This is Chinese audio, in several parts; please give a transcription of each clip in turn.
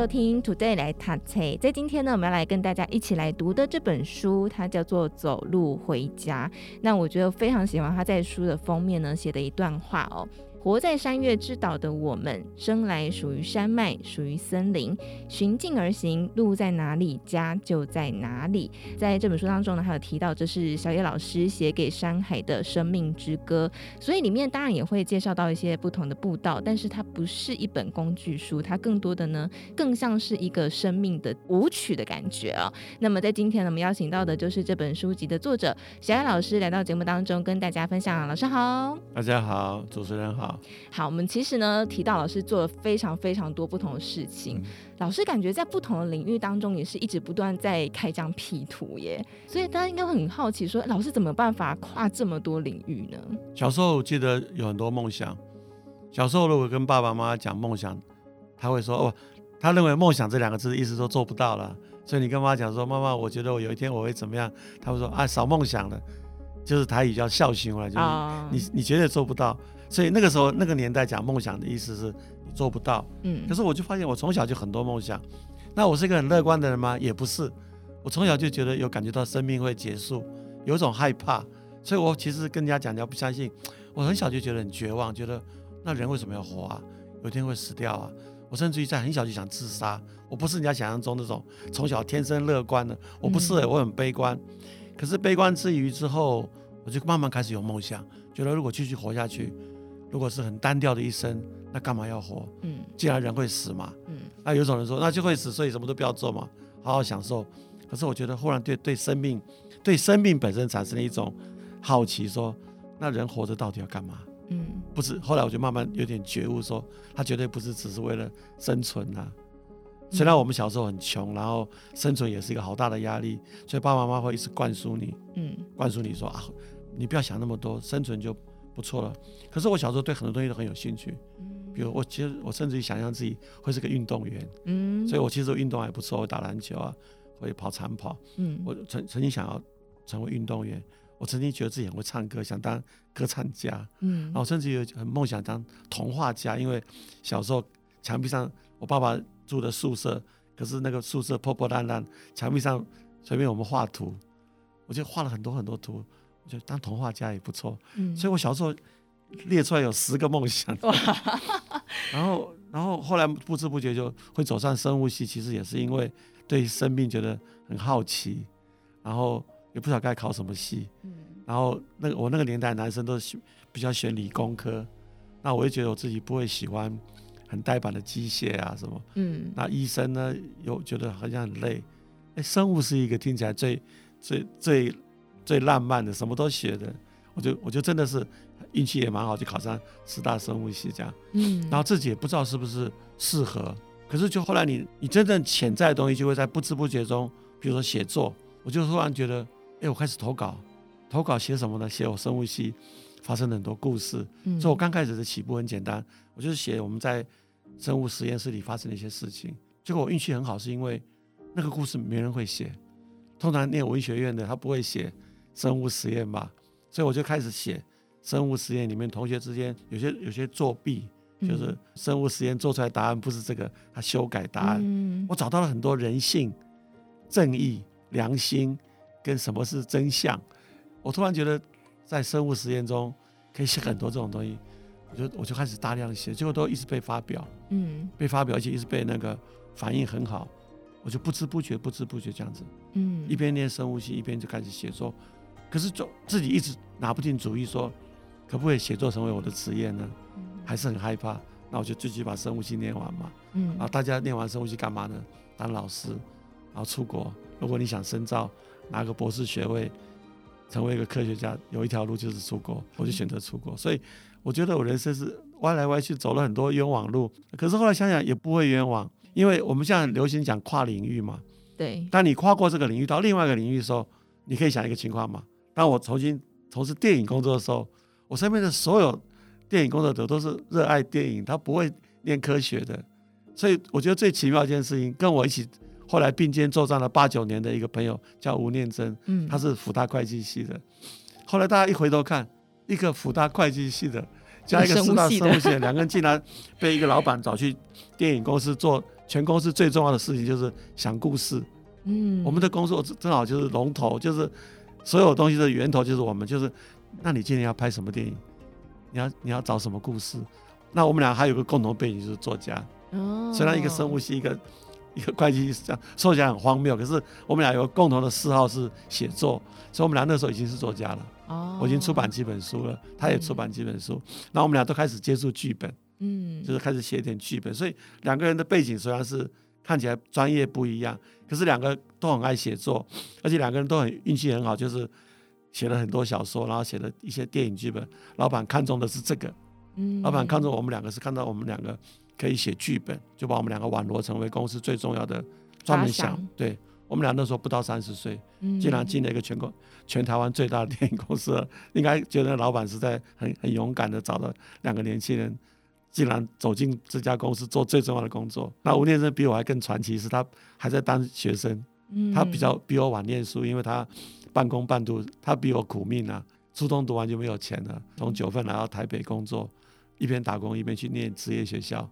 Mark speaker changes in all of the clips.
Speaker 1: 收听 Today 来读册。在今天呢，我们要来跟大家一起来读的这本书，它叫做《走路回家》。那我觉得非常喜欢他在书的封面呢写的一段话哦。活在山岳之岛的我们，生来属于山脉，属于森林，循径而行，路在哪里，家就在哪里。在这本书当中呢，还有提到这是小野老师写给山海的生命之歌，所以里面当然也会介绍到一些不同的步道，但是它不是一本工具书，它更多的呢，更像是一个生命的舞曲的感觉啊、那么在今天呢，我们邀请到的就是这本书籍的作者小野老师来到节目当中，跟大家分享。老师好，
Speaker 2: 大家好，主持人好。
Speaker 1: 好，我们其实呢提到老师做了非常非常多不同的事情，嗯、老师感觉在不同的领域当中也是一直不断在开疆辟土耶，所以大家应该会很好奇说，老师怎么办法跨这么多领域呢？
Speaker 2: 小时候我记得有很多梦想，小时候如果跟爸爸妈妈讲梦想，他会说哦，他认为梦想这两个字意思说做不到了，所以你跟妈妈讲说，妈妈，我觉得我有一天我会怎么样，他会说啊，少梦想了，就是台语叫孝心了，就是、哦、你你绝对做不到。所以那个时候，那个年代讲梦想的意思是你做不到。嗯。可是我就发现，我从小就很多梦想。那我是一个很乐观的人吗？也不是。我从小就觉得有感觉到生命会结束，有一种害怕。所以我其实跟人家讲，你要不相信。我很小就觉得很绝望，觉得那人为什么要活啊？有一天会死掉啊！我甚至于在很小就想自杀。我不是人家想象中那种从小天生乐观的，我不是，我很悲观。可是悲观之余之后，我就慢慢开始有梦想，觉得如果继续活下去。如果是很单调的一生，那干嘛要活？嗯，既然人会死嘛，嗯，那有种人说那就会死，所以什么都不要做嘛，好好享受。可是我觉得忽然对对生命，对生命本身产生了一种好奇，说那人活着到底要干嘛？嗯，不是。后来我就慢慢有点觉悟，说他绝对不是只是为了生存啊。虽然我们小时候很穷，然后生存也是一个好大的压力，所以爸爸妈妈会一直灌输你，嗯，灌输你说啊，你不要想那么多，生存就。不错了，可是我小时候对很多东西都很有兴趣，比如我其实我甚至于想象自己会是个运动员，嗯，所以我其实运动还不错，我打篮球啊，会跑长跑，嗯，我曾曾经想要成为运动员，我曾经觉得自己很会唱歌，想当歌唱家，嗯，然后甚至有很梦想当童话家，因为小时候墙壁上我爸爸住的宿舍，可是那个宿舍破破烂烂，墙壁上随便我们画图，我就画了很多很多图。我觉得当童话家也不错，嗯，所以我小时候列出来有十个梦想，然后，然后后来不知不觉就会走上生物系，其实也是因为对生命觉得很好奇，然后也不知道该考什么系，嗯，然后那个我那个年代男生都是比较选理工科，那我就觉得我自己不会喜欢很呆板的机械啊什么，嗯，那医生呢又觉得好像很累，哎，生物是一个听起来最最最。最浪漫的，什么都学的，我就我就真的是运气也蛮好，就考上师大生物系这样，嗯，然后自己也不知道是不是适合，可是就后来你你真正潜在的东西就会在不知不觉中，比如说写作，我就突然觉得，哎，我开始投稿，投稿写什么呢？写我生物系发生了很多故事，嗯，所以我刚开始的起步很简单，我就是写我们在生物实验室里发生的一些事情，结果我运气很好，是因为那个故事没人会写，通常念文学院的他不会写。生物实验吧，所以我就开始写生物实验里面同学之间有些有些作弊，就是生物实验做出来答案不是这个，他修改答案。嗯、我找到了很多人性、正义、良心跟什么是真相。我突然觉得在生物实验中可以写很多这种东西，我就我就开始大量写，结果都一直被发表，嗯，被发表而且一直被那个反应很好，我就不知不觉不知不觉这样子，嗯，一边念生物系一边就开始写作。可是就自己一直拿不定主意，说可不可以写作成为我的职业呢？还是很害怕。那我就继续把生物系念完嘛。嗯。然后大家念完生物系干嘛呢？当老师，然后出国。如果你想深造，拿个博士学位，成为一个科学家，有一条路就是出国。我就选择出国。所以我觉得我人生是歪来歪去，走了很多冤枉路。可是后来想想也不会冤枉，因为我们现在流行讲跨领域嘛。对。当你跨过这个领域到另外一个领域的时候，你可以想一个情况嘛。当我重新从事电影工作的时候，我身边的所有电影工作者都是热爱电影，他不会念科学的。所以我觉得最奇妙一件事情，跟我一起后来并肩作战了八九年的一个朋友叫吴念真，嗯，他是辅大会计系的。后来大家一回头看，一个辅大会计系的加一个师大生物系的，两个人竟然被一个老板找去电影公司做全公司最重要的事情，就是想故事。嗯，我们的工作正好就是龙头，就是所有东西的源头，就是我们。就是，那你今年要拍什么电影？你要你要找什么故事？那我们俩还有个共同背景，就是作家。哦，虽然一个生物系，一个一个会计系，这样说起来很荒谬，可是我们俩有共同的嗜好是写作，所以我们俩那时候已经是作家了。哦，我已经出版几本书了，他也出版几本书，那、嗯、我们俩都开始接触剧本，嗯，就是开始写点剧本，所以两个人的背景虽然是看起来专业不一样，可是两个都很爱写作，而且两个人都很运气很好，就是写了很多小说，然后写了一些电影剧本，老板看中的是这个，嗯，老板看中我们两个是看到我们两个。可以写剧本，就把我们两个网罗成为公司最重要的专门想。想对我们俩那时候不到三十岁，竟然进了一个全国全台湾最大的电影公司，应该觉得老板是在很很勇敢的找了两个年轻人，竟然走进这家公司做最重要的工作。那吴念真比我还更传奇，是他还在当学生，他比较比我晚念书，因为他半工半读，他比我苦命啊，初中读完就没有钱了，从九份来到台北工作，一边打工一边去念职业学校。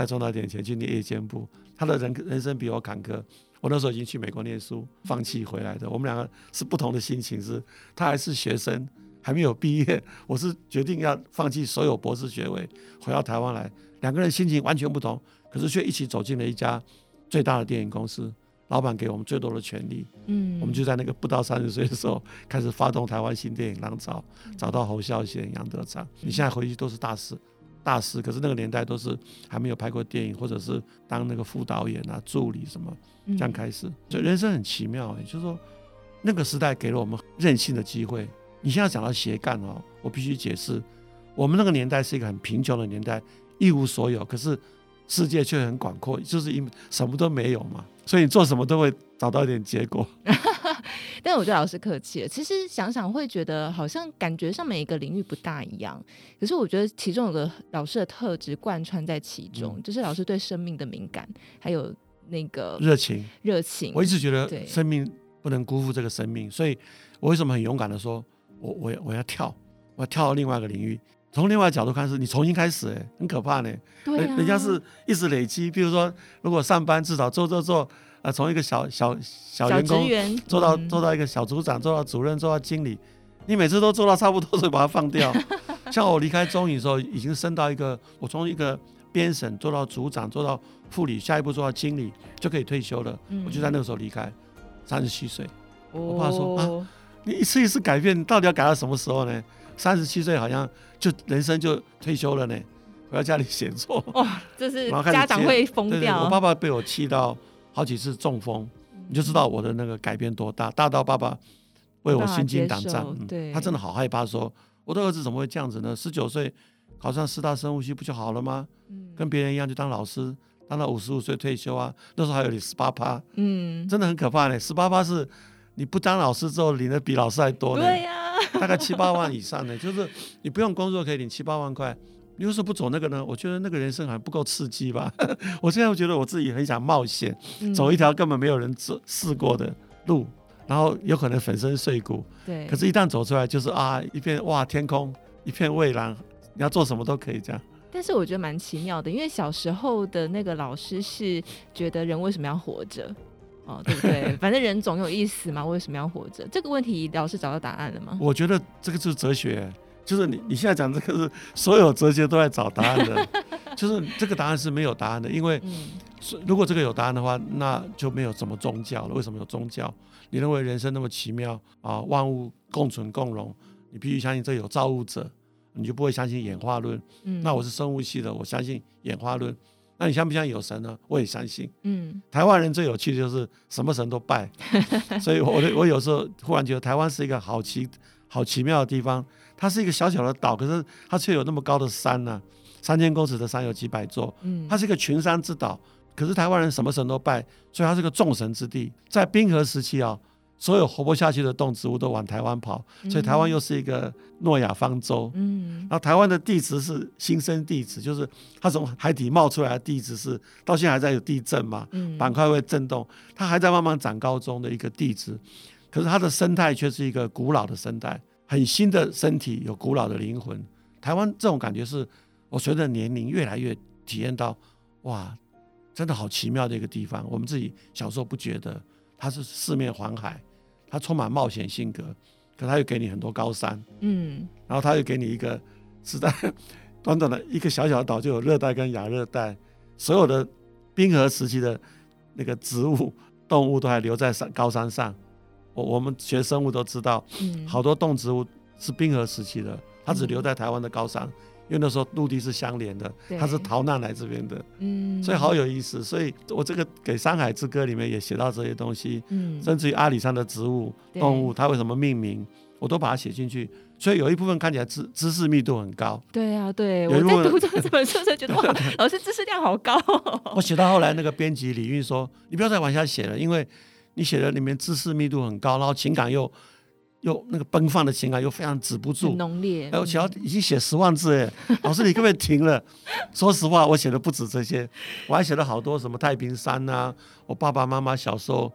Speaker 2: 再赚到点钱去念夜间部，他的人人生比我坎坷。我那时候已经去美国念书，放弃回来的。我们两个是不同的心情，是他还是学生，还没有毕业。我是决定要放弃所有博士学位，回到台湾来。两个人心情完全不同，可是却一起走进了一家最大的电影公司。老板给我们最多的权利，嗯，我们就在那个不到三十岁的时候开始发动台湾新电影浪潮，找到侯孝贤、杨德昌。你现在回去都是大师。大师，可是那个年代都是还没有拍过电影，或者是当那个副导演啊、助理什么这样开始。所以人生很奇妙，欸，就是说那个时代给了我们任性的机会。你现在讲到斜杠哦，我必须解释，我们那个年代是一个很贫穷的年代，一无所有，可是世界却很广阔，就是因为什么都没有嘛，所以你做什么都会找到一点结果。
Speaker 1: 但我觉得老师客气了。其实想想会觉得，好像感觉上每一个领域不大一样。可是我觉得其中有个老师的特质贯穿在其中，嗯、就是老师对生命的敏感，还有那个
Speaker 2: 热情。
Speaker 1: 热情。
Speaker 2: 我一直觉得生命不能辜负这个生命，所以我为什么很勇敢的说，我我要我要跳，我要跳到另外一个领域。从另外一个角度看，是你重新开始，哎，很可怕呢。对、啊、人家是一直累积。比如说，如果上班至少做做做。啊，从一个小小小员工做到做到一个小组长，做到主任，做到经理，你每次都做到差不多，所以把它放掉。像我离开中影的时候，已经升到一个，我从一个编审做到组长，做到副理，下一步做到经理就可以退休了。我就在那个时候离开，三十七岁。我爸说啊，你一次一次改变，到底要改到什么时候呢？三十七岁好像就人生就退休了呢。回到家里写作，哇，
Speaker 1: 这是家长会疯掉。
Speaker 2: 我爸爸被我气到。好几次中风，你就知道我的那个改变多大，大到爸爸为我心惊胆战。嗯，他真的好害怕说，说我的儿子怎么会这样子呢？十九岁考上师大生物系不就好了吗？跟别人一样就当老师，当到五十五岁退休啊。那时候还有你十八趴，嗯，真的很可怕呢。十八趴是你不当老师之后领的比老师还多呢，对呀，大概七八万以上呢，就是你不用工作可以领七八万块。你为什么不走那个呢？我觉得那个人生还不够刺激吧。我现在觉得我自己很想冒险，走一条根本没有人走试过的路，然后有可能粉身碎骨。对。可是，一旦走出来，就是啊，一片哇，天空一片蔚蓝，你要做什么都可以这样。
Speaker 1: 但是我觉得蛮奇妙的，因为小时候的那个老师是觉得人为什么要活着？哦，对不对？反正人总有意思嘛，为什么要活着？这个问题老师找到答案了吗？
Speaker 2: 我觉得这个就是哲学。就是你你现在讲这个是所有哲学都在找答案的，就是这个答案是没有答案的，因为如果这个有答案的话，那就没有什么宗教了。为什么有宗教？你认为人生那么奇妙啊，万物共存共荣，你必须相信这有造物者，你就不会相信演化论。那我是生物系的，我相信演化论。那你相不相信有神呢？我也相信。嗯，台湾人最有趣的就是什么神都拜，所以我我有时候忽然觉得台湾是一个好奇好奇妙的地方。它是一个小小的岛，可是它却有那么高的山呢、啊，三千公尺的山有几百座。嗯，它是一个群山之岛，可是台湾人什么神都拜，所以它是个众神之地。在冰河时期啊，所有活不下去的动植物都往台湾跑，所以台湾又是一个诺亚方舟。嗯，然后台湾的地质是新生地质，就是它从海底冒出来的地质是到现在还在有地震嘛，板块会震动，它还在慢慢长高中的一个地质。可是它的生态却是一个古老的生态，很新的身体，有古老的灵魂。台湾这种感觉是我随着年龄越来越体验到，哇，真的好奇妙的一个地方。我们自己小时候不觉得它是四面环海。它充满冒险性格，可它又给你很多高山，嗯，然后它又给你一个是在 短短的一个小小的岛就有热带跟亚热带，所有的冰河时期的那个植物动物都还留在山高山上。我我们学生物都知道，嗯，好多动植物是冰河时期的，它只留在台湾的高山。因为那时候陆地是相连的，它是逃难来这边的，嗯，所以好有意思。所以我这个给《山海之歌》里面也写到这些东西，嗯，甚至于阿里山的植物、动物，它为什么命名，我都把它写进去。所以有一部分看起来知知识密度很高。
Speaker 1: 对啊，对，我在读这本书时觉得哇，老师知识量好高。
Speaker 2: 我写到后来，那个编辑李运说：“你不要再往下写了，因为你写的里面知识密度很高，然后情感又。”又那个奔放的情感又非常止不住，
Speaker 1: 浓烈。
Speaker 2: 哎，我写已经写十万字哎，老师你可不可以停了？说实话，我写的不止这些，我还写了好多什么太平山呐、啊，我爸爸妈妈小时候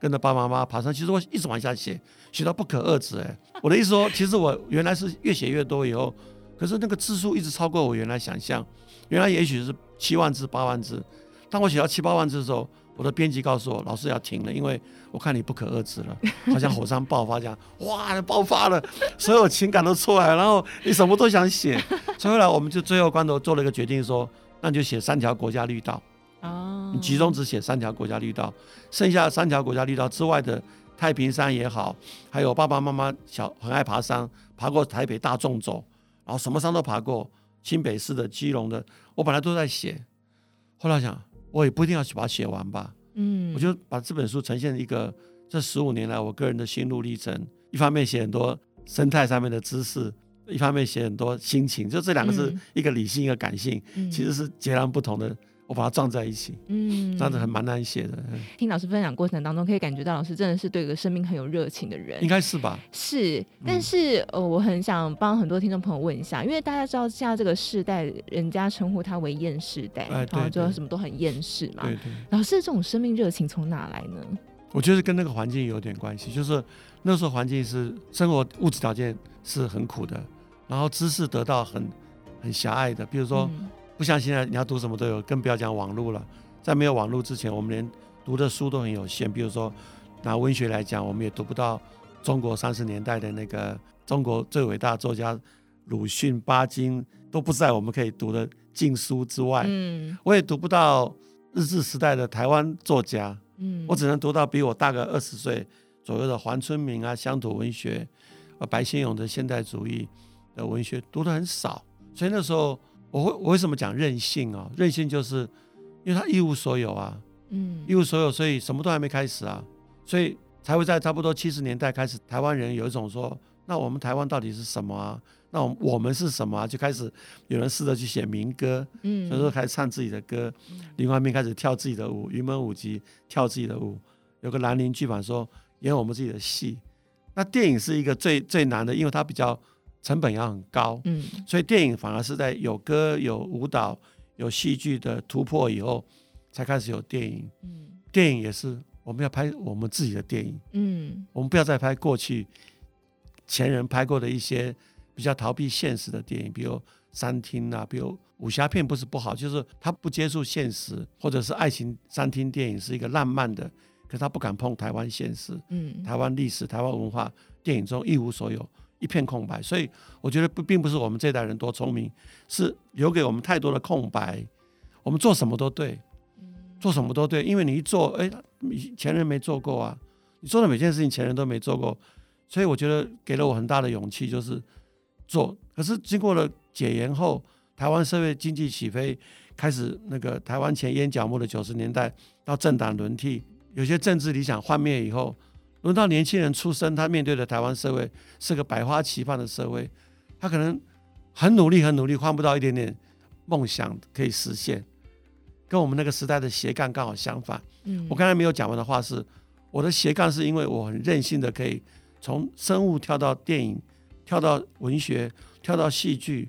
Speaker 2: 跟着爸爸妈妈爬山，其实我一直往下写，写到不可遏止哎。我的意思说，其实我原来是越写越多以后，可是那个字数一直超过我原来想象，原来也许是七万字八万字，当我写到七八万字的时候。我的编辑告诉我，老师要停了，因为我看你不可遏制了，好像火山爆发这样，哇，爆发了，所有情感都出来了，然后你什么都想写，所以后来我们就最后关头做了一个决定，说，那你就写三条国家绿道，哦，你集中只写三条国家绿道，剩下三条国家绿道之外的太平山也好，还有爸爸妈妈小很爱爬山，爬过台北大众走，然后什么山都爬过，新北市的、基隆的，我本来都在写，后来想。我也不一定要去把它写完吧，嗯，我就把这本书呈现一个这十五年来我个人的心路历程。一方面写很多生态上面的知识，一方面写很多心情，就这两个是一个理性，一个感性，其实是截然不同的。我把它撞在一起，嗯，这样子很蛮难写的。
Speaker 1: 听老师分享过程当中，可以感觉到老师真的是对个生命很有热情的人，
Speaker 2: 应该是吧？
Speaker 1: 是，但是呃，我很想帮很多听众朋友问一下，因为大家知道现在这个世代，人家称呼他为厌世代，然后就什么都很厌世嘛。对对。老师这种生命热情从哪来呢？
Speaker 2: 我觉得跟那个环境有点关系，就是那时候环境是生活物质条件是很苦的，然后知识得到很很狭隘的，比如说。不像现在，你要读什么都有，更不要讲网络了。在没有网络之前，我们连读的书都很有限。比如说，拿文学来讲，我们也读不到中国三十年代的那个中国最伟大作家鲁迅、巴金都不在我们可以读的禁书之外。嗯，我也读不到日治时代的台湾作家。嗯，我只能读到比我大个二十岁左右的黄春明啊，乡土文学，呃，白先勇的现代主义的文学读的很少。所以那时候。我会我为什么讲任性啊？任性就是因为他一无所有啊，嗯，一无所有，所以什么都还没开始啊，所以才会在差不多七十年代开始，台湾人有一种说，那我们台湾到底是什么啊？那我我们是什么啊？就开始有人试着去写民歌，嗯，所以说开始唱自己的歌，另外一边开始跳自己的舞，云门舞集跳自己的舞，有个兰陵剧版说演我们自己的戏，那电影是一个最最难的，因为它比较。成本要很高，嗯，所以电影反而是在有歌、有舞蹈、有戏剧的突破以后，才开始有电影。嗯，电影也是我们要拍我们自己的电影，嗯，我们不要再拍过去前人拍过的一些比较逃避现实的电影，比如三厅啊，比如武侠片不是不好，就是他不接触现实，或者是爱情三厅电影是一个浪漫的，可是他不敢碰台湾现实，嗯，台湾历史、台湾文化，电影中一无所有。一片空白，所以我觉得不并不是我们这代人多聪明，是留给我们太多的空白。我们做什么都对，做什么都对，因为你一做，哎，前人没做过啊，你做的每件事情前人都没做过，所以我觉得给了我很大的勇气，就是做。可是经过了解严后，台湾社会经济起飞，开始那个台湾钱淹脚目的九十年代，到政党轮替，有些政治理想幻灭以后。轮到年轻人出生，他面对的台湾社会是个百花齐放的社会，他可能很努力，很努力，换不到一点点梦想可以实现，跟我们那个时代的斜杠刚好相反。嗯，我刚才没有讲完的话是，我的斜杠是因为我很任性的，可以从生物跳到电影，跳到文学，跳到戏剧，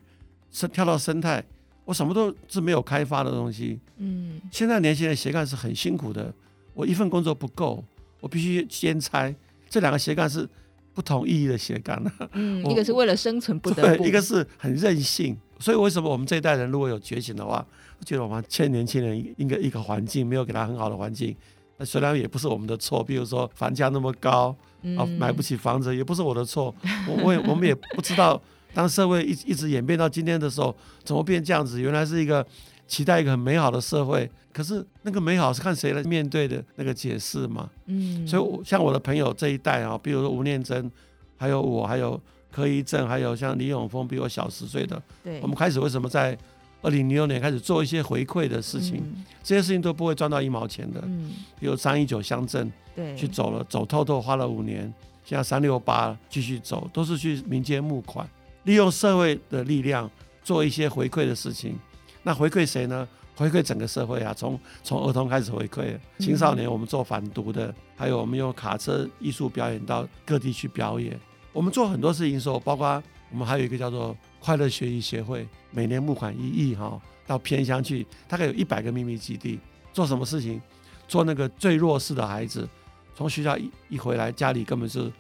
Speaker 2: 生跳到生态，我什么都是没有开发的东西。嗯，现在年轻人斜杠是很辛苦的，我一份工作不够，我必须先猜，这两个斜杠是不同意义的斜杠呢。
Speaker 1: 嗯，一个是为了生存不得不，
Speaker 2: 一个是很任性。所以为什么我们这一代人如果有觉醒的话，我觉得我们欠年轻人应该一个环境，没有给他很好的环境。那虽然也不是我们的错，比如说房价那么高，啊，买不起房子，也不是我的错。我我也我们也不知道，当社会一一直演变到今天的时候，怎么变这样子？原来是一个期待一个很美好的社会，可是那个美好是看谁来面对的那个解释嘛。嗯，所以像我的朋友这一代啊，比如说吴念真，还有我，还有柯一正，还有像李永峰，比我小十岁的，对，我们开始为什么在二零零六年开始做一些回馈的事情，嗯、这些事情都不会赚到一毛钱的。嗯，比如三一九乡镇，对，去走了走透透，花了五年，现在三六八继续走，都是去民间募款，利用社会的力量做一些回馈的事情。那回馈谁呢？回馈整个社会啊，从从儿童开始回馈，青少年我们做反毒的，还有我们用卡车艺术表演到各地去表演。我们做很多事情的时候，包括我们还有一个叫做快乐学习协会，每年募款一亿哈，到偏乡去，大概有一百个秘密基地，做什么事情？做那个最弱势的孩子，从学校一一回来，家里根本是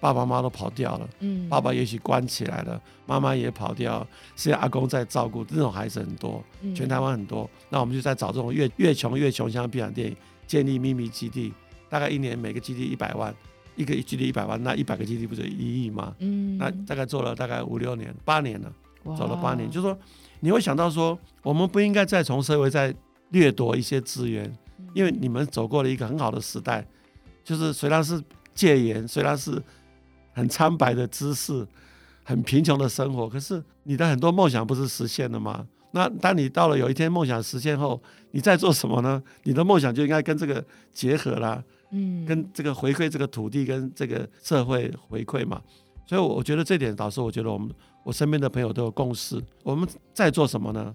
Speaker 2: 爸爸妈妈都跑掉了，嗯，爸爸也许关起来了，妈妈也跑掉，现在阿公在照顾，这种孩子很多，全台湾很多。那我们就在找这种越越穷越穷乡僻壤电影，建立秘密基地，大概一年每个基地一百万。一个基地一百万，那一百个基地不就一亿吗？嗯，那大概做了大概五六年、八年了，走了八年，就是说你会想到说，我们不应该再从社会再掠夺一些资源，因为你们走过了一个很好的时代，就是虽然是戒严，虽然是很苍白的姿势，很贫穷的生活，可是你的很多梦想不是实现了吗？那当你到了有一天梦想实现后，你在做什么呢？你的梦想就应该跟这个结合啦。嗯，跟这个回馈这个土地跟这个社会回馈嘛，所以我觉得这点导致我觉得我们我身边的朋友都有共识。我们在做什么呢？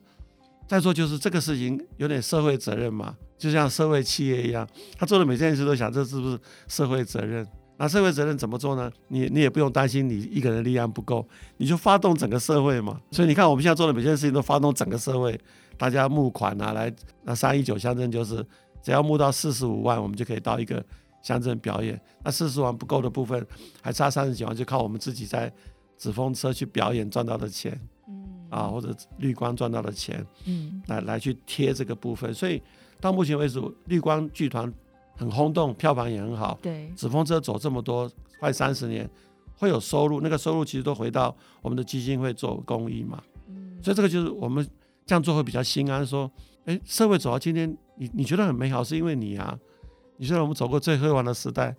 Speaker 2: 在做就是这个事情有点社会责任嘛，就像社会企业一样，他做的每件事都想这是不是社会责任？那社会责任怎么做呢？你你也不用担心你一个人力量不够，你就发动整个社会嘛。所以你看我们现在做的每件事情都发动整个社会，大家募款啊，来那三一九乡镇就是。只要募到四十五万，我们就可以到一个乡镇表演。那四十万不够的部分，还差三十几万，就靠我们自己在纸风车去表演赚到的钱，嗯，啊，或者绿光赚到的钱，嗯，来来去贴这个部分。所以到目前为止，绿光剧团很轰动，票房也很好。对，纸风车走这么多快三十年，会有收入，那个收入其实都回到我们的基金会做公益嘛。嗯，所以这个就是我们这样做会比较心安，说。哎，社会走到今天，你你觉得很美好，是因为你啊。你觉得我们走过最辉煌的时代，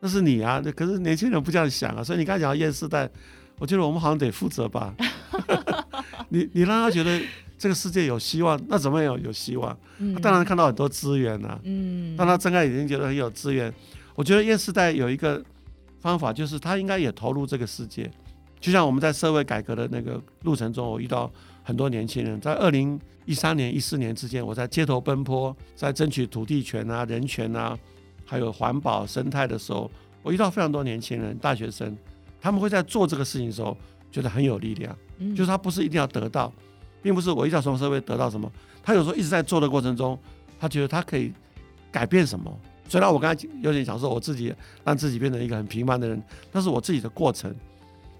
Speaker 2: 那是你啊。可是年轻人不这样想啊，所以你刚才讲到厌世代，我觉得我们好像得负责吧。你你让他觉得这个世界有希望，那怎么有有希望？他当然看到很多资源啊。嗯。当他睁开眼睛觉得很有资源，我觉得厌世代有一个方法，就是他应该也投入这个世界。就像我们在社会改革的那个路程中，我遇到。很多年轻人在二零一三年、一四年之间，我在街头奔波，在争取土地权啊、人权啊，还有环保生态的时候，我遇到非常多年轻人、大学生，他们会在做这个事情的时候觉得很有力量。嗯，就是他不是一定要得到，并不是我一定要从社会得到什么，他有时候一直在做的过程中，他觉得他可以改变什么。虽然我刚才有点想说我自己让自己变成一个很平凡的人，那是我自己的过程。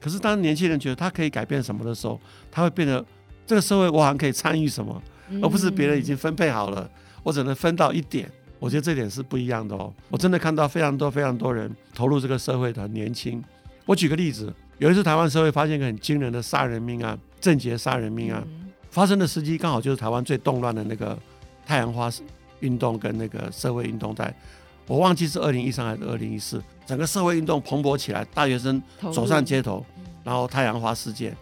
Speaker 2: 可是当年轻人觉得他可以改变什么的时候，他会变得。这个社会我好像可以参与什么，而不是别人已经分配好了，我只能分到一点。我觉得这点是不一样的哦。我真的看到非常多非常多人投入这个社会的年轻。我举个例子，有一次台湾社会发现一个很惊人的杀人命案，郑捷杀人命案发生的时机刚好就是台湾最动乱的那个太阳花运动跟那个社会运动在，我忘记是二零一三还是二零一四，整个社会运动蓬勃起来，大学生走上街头，然后太阳花事件。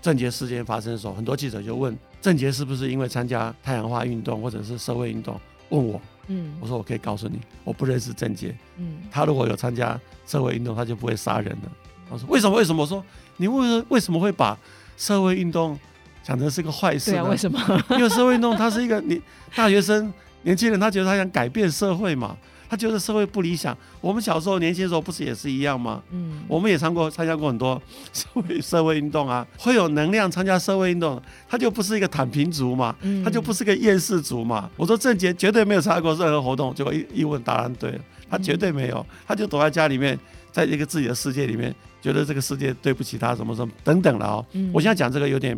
Speaker 2: 郑捷事件发生的时候，很多记者就问郑捷是不是因为参加太阳花运动或者是社会运动？问我，嗯，我说我可以告诉你，我不认识郑捷，嗯，他如果有参加社会运动，他就不会杀人了。我说为什么？为什么？我说你为为什么会把社会运动讲的是个坏事？
Speaker 1: 对啊，为什么？
Speaker 2: 因为社会运动它是一个你大学生年轻人，他觉得他想改变社会嘛。他觉得社会不理想。我们小时候年轻的时候不是也是一样吗？嗯，我们也参过参加过很多社会社会运动啊，会有能量参加社会运动，他就不是一个躺平族嘛，他就不是个厌世族嘛。我说郑杰绝对没有参加过任何活动，结果一一问答案对了，他绝对没有，他就躲在家里面，在一个自己的世界里面，觉得这个世界对不起他什么什么等等了哦。我现在讲这个有点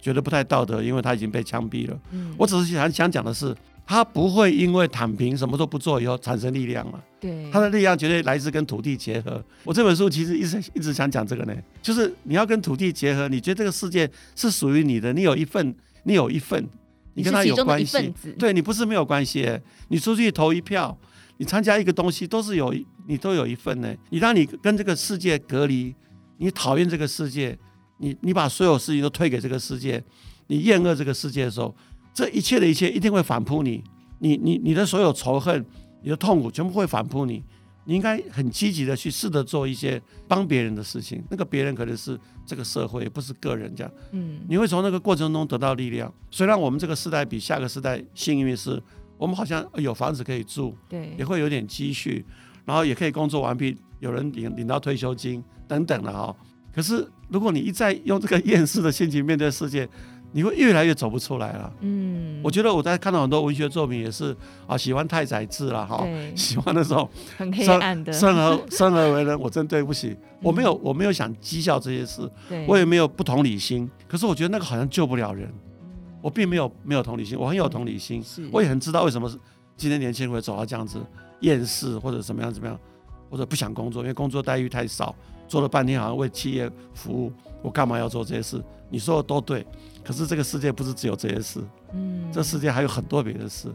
Speaker 2: 觉得不太道德，因为他已经被枪毙了。我只是想想讲的是。他不会因为躺平什么都不做以后产生力量了。
Speaker 1: 对，
Speaker 2: 他的力量绝对来自跟土地结合。我这本书其实一直一直想讲这个呢，就是你要跟土地结合，你觉得这个世界是属于你的，你有一份，你有一份，你跟他有关系。对，你不是没有关系，你出去投一票，你参加一个东西都是有，你都有一份呢。你当你跟这个世界隔离，你讨厌这个世界，你你把所有事情都推给这个世界，你厌恶这个世界的时候。这一切的一切一定会反扑你，你你你的所有仇恨，你的痛苦全部会反扑你。你应该很积极的去试着做一些帮别人的事情，那个别人可能是这个社会，不是个人这样。嗯，你会从那个过程中得到力量。虽然我们这个时代比下个时代幸运是，我们好像有房子可以住，对，也会有点积蓄，然后也可以工作完毕，有人领领到退休金等等的哈。可是如果你一再用这个厌世的心情面对世界，你会越来越走不出来了。嗯，我觉得我在看到很多文学作品也是啊，喜欢太宰治了哈，喜欢那种
Speaker 1: 很黑暗的。
Speaker 2: 生而 生而为人，我真对不起，我没有我没有想讥笑这些事，我也没有不同理心。可是我觉得那个好像救不了人，我并没有没有同理心，我很有同理心，我也很知道为什么今天年轻人会走到这样子厌世或者怎么样怎么样，或者不想工作，因为工作待遇太少，做了半天好像为企业服务，我干嘛要做这些事？你说的都对。可是这个世界不是只有这些事，嗯，这世界还有很多别的事。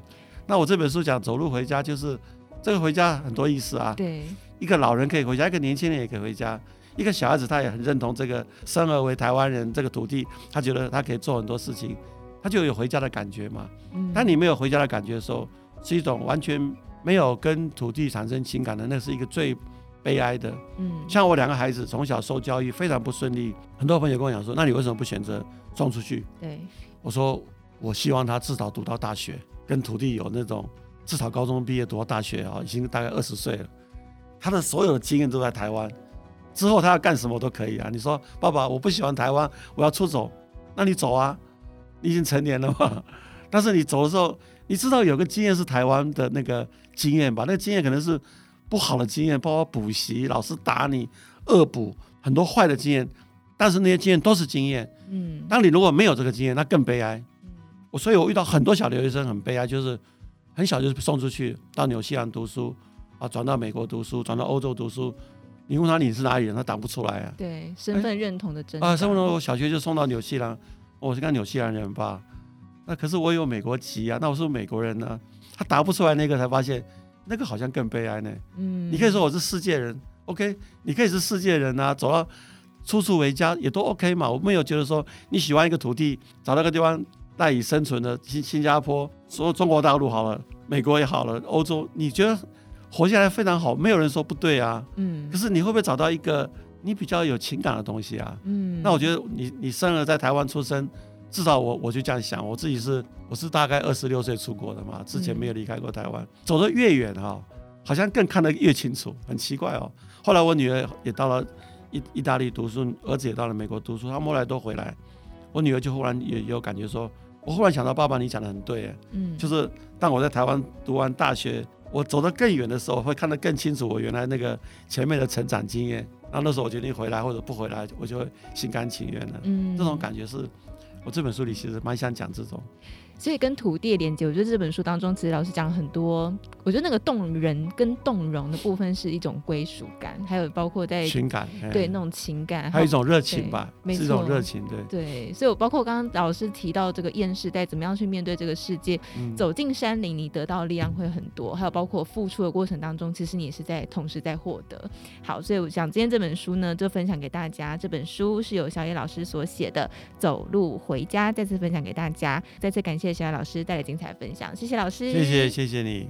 Speaker 2: 那我这本书讲走路回家，就是这个回家很多意思啊。对，一个老人可以回家，一个年轻人也可以回家，一个小孩子他也很认同这个生而为台湾人这个土地，他觉得他可以做很多事情，他就有回家的感觉嘛。嗯，当你没有回家的感觉的时候，是一种完全没有跟土地产生情感的，那是一个最悲哀的。嗯，像我两个孩子从小受教育非常不顺利，很多朋友跟我讲说，那你为什么不选择？送出去，对，我说我希望他至少读到大学，跟土地有那种至少高中毕业读到大学啊，已经大概二十岁了，他的所有的经验都在台湾，之后他要干什么都可以啊。你说爸爸，我不喜欢台湾，我要出走，那你走啊，你已经成年了嘛。但是你走的时候，你知道有个经验是台湾的那个经验吧？那个经验可能是不好的经验，包括补习、老师打你、恶补，很多坏的经验。但是那些经验都是经验，嗯，当你如果没有这个经验，那更悲哀。我所以，我遇到很多小留学生很悲哀，就是很小就送出去到纽西兰读书，啊，转到美国读书，转到欧洲读书。你问他你是哪里人，他答不出来啊。
Speaker 1: 对，身份认同的真
Speaker 2: 啊，身份认同，我小学就送到纽西兰，我是个纽西兰人吧？那可是我有美国籍啊，那我是不是美国人呢？他答不出来那个，才发现那个好像更悲哀呢。嗯，你可以说我是世界人，OK？你可以是世界人啊，走到。处处为家也都 OK 嘛，我没有觉得说你喜欢一个土地，找到个地方赖以生存的新新加坡，所有中国大陆好了，美国也好了，欧洲你觉得活下来非常好，没有人说不对啊。嗯。可是你会不会找到一个你比较有情感的东西啊？嗯。那我觉得你你生而在台湾出生，至少我我就这样想，我自己是我是大概二十六岁出国的嘛，之前没有离开过台湾，嗯、走得越远哈，好像更看得越清楚，很奇怪哦。后来我女儿也到了。意意大利读书，儿子也到了美国读书，他们后来都回来。我女儿就忽然也有感觉说，我忽然想到，爸爸你讲的很对，嗯，就是当我在台湾读完大学，我走得更远的时候，会看得更清楚我原来那个前面的成长经验。然后那时候我决定回来或者不回来，我就会心甘情愿的。嗯，这种感觉是我这本书里其实蛮想讲这种。
Speaker 1: 所以跟土地的连接，我觉得这本书当中，其实老师讲很多。我觉得那个动人跟动容的部分是一种归属感，还有包括在
Speaker 2: 情感，
Speaker 1: 对那种情感，
Speaker 2: 还有一种热情吧，是一种热情，对
Speaker 1: 对。所以我包括刚刚老师提到这个厌世代怎么样去面对这个世界，嗯、走进山林，你得到的力量会很多。还有包括付出的过程当中，其实你也是在同时在获得。好，所以我想今天这本书呢，就分享给大家。这本书是由小野老师所写的《走路回家》，再次分享给大家。再次感谢。谢谢老师带来精彩分享，谢谢老师，
Speaker 2: 谢谢谢谢你。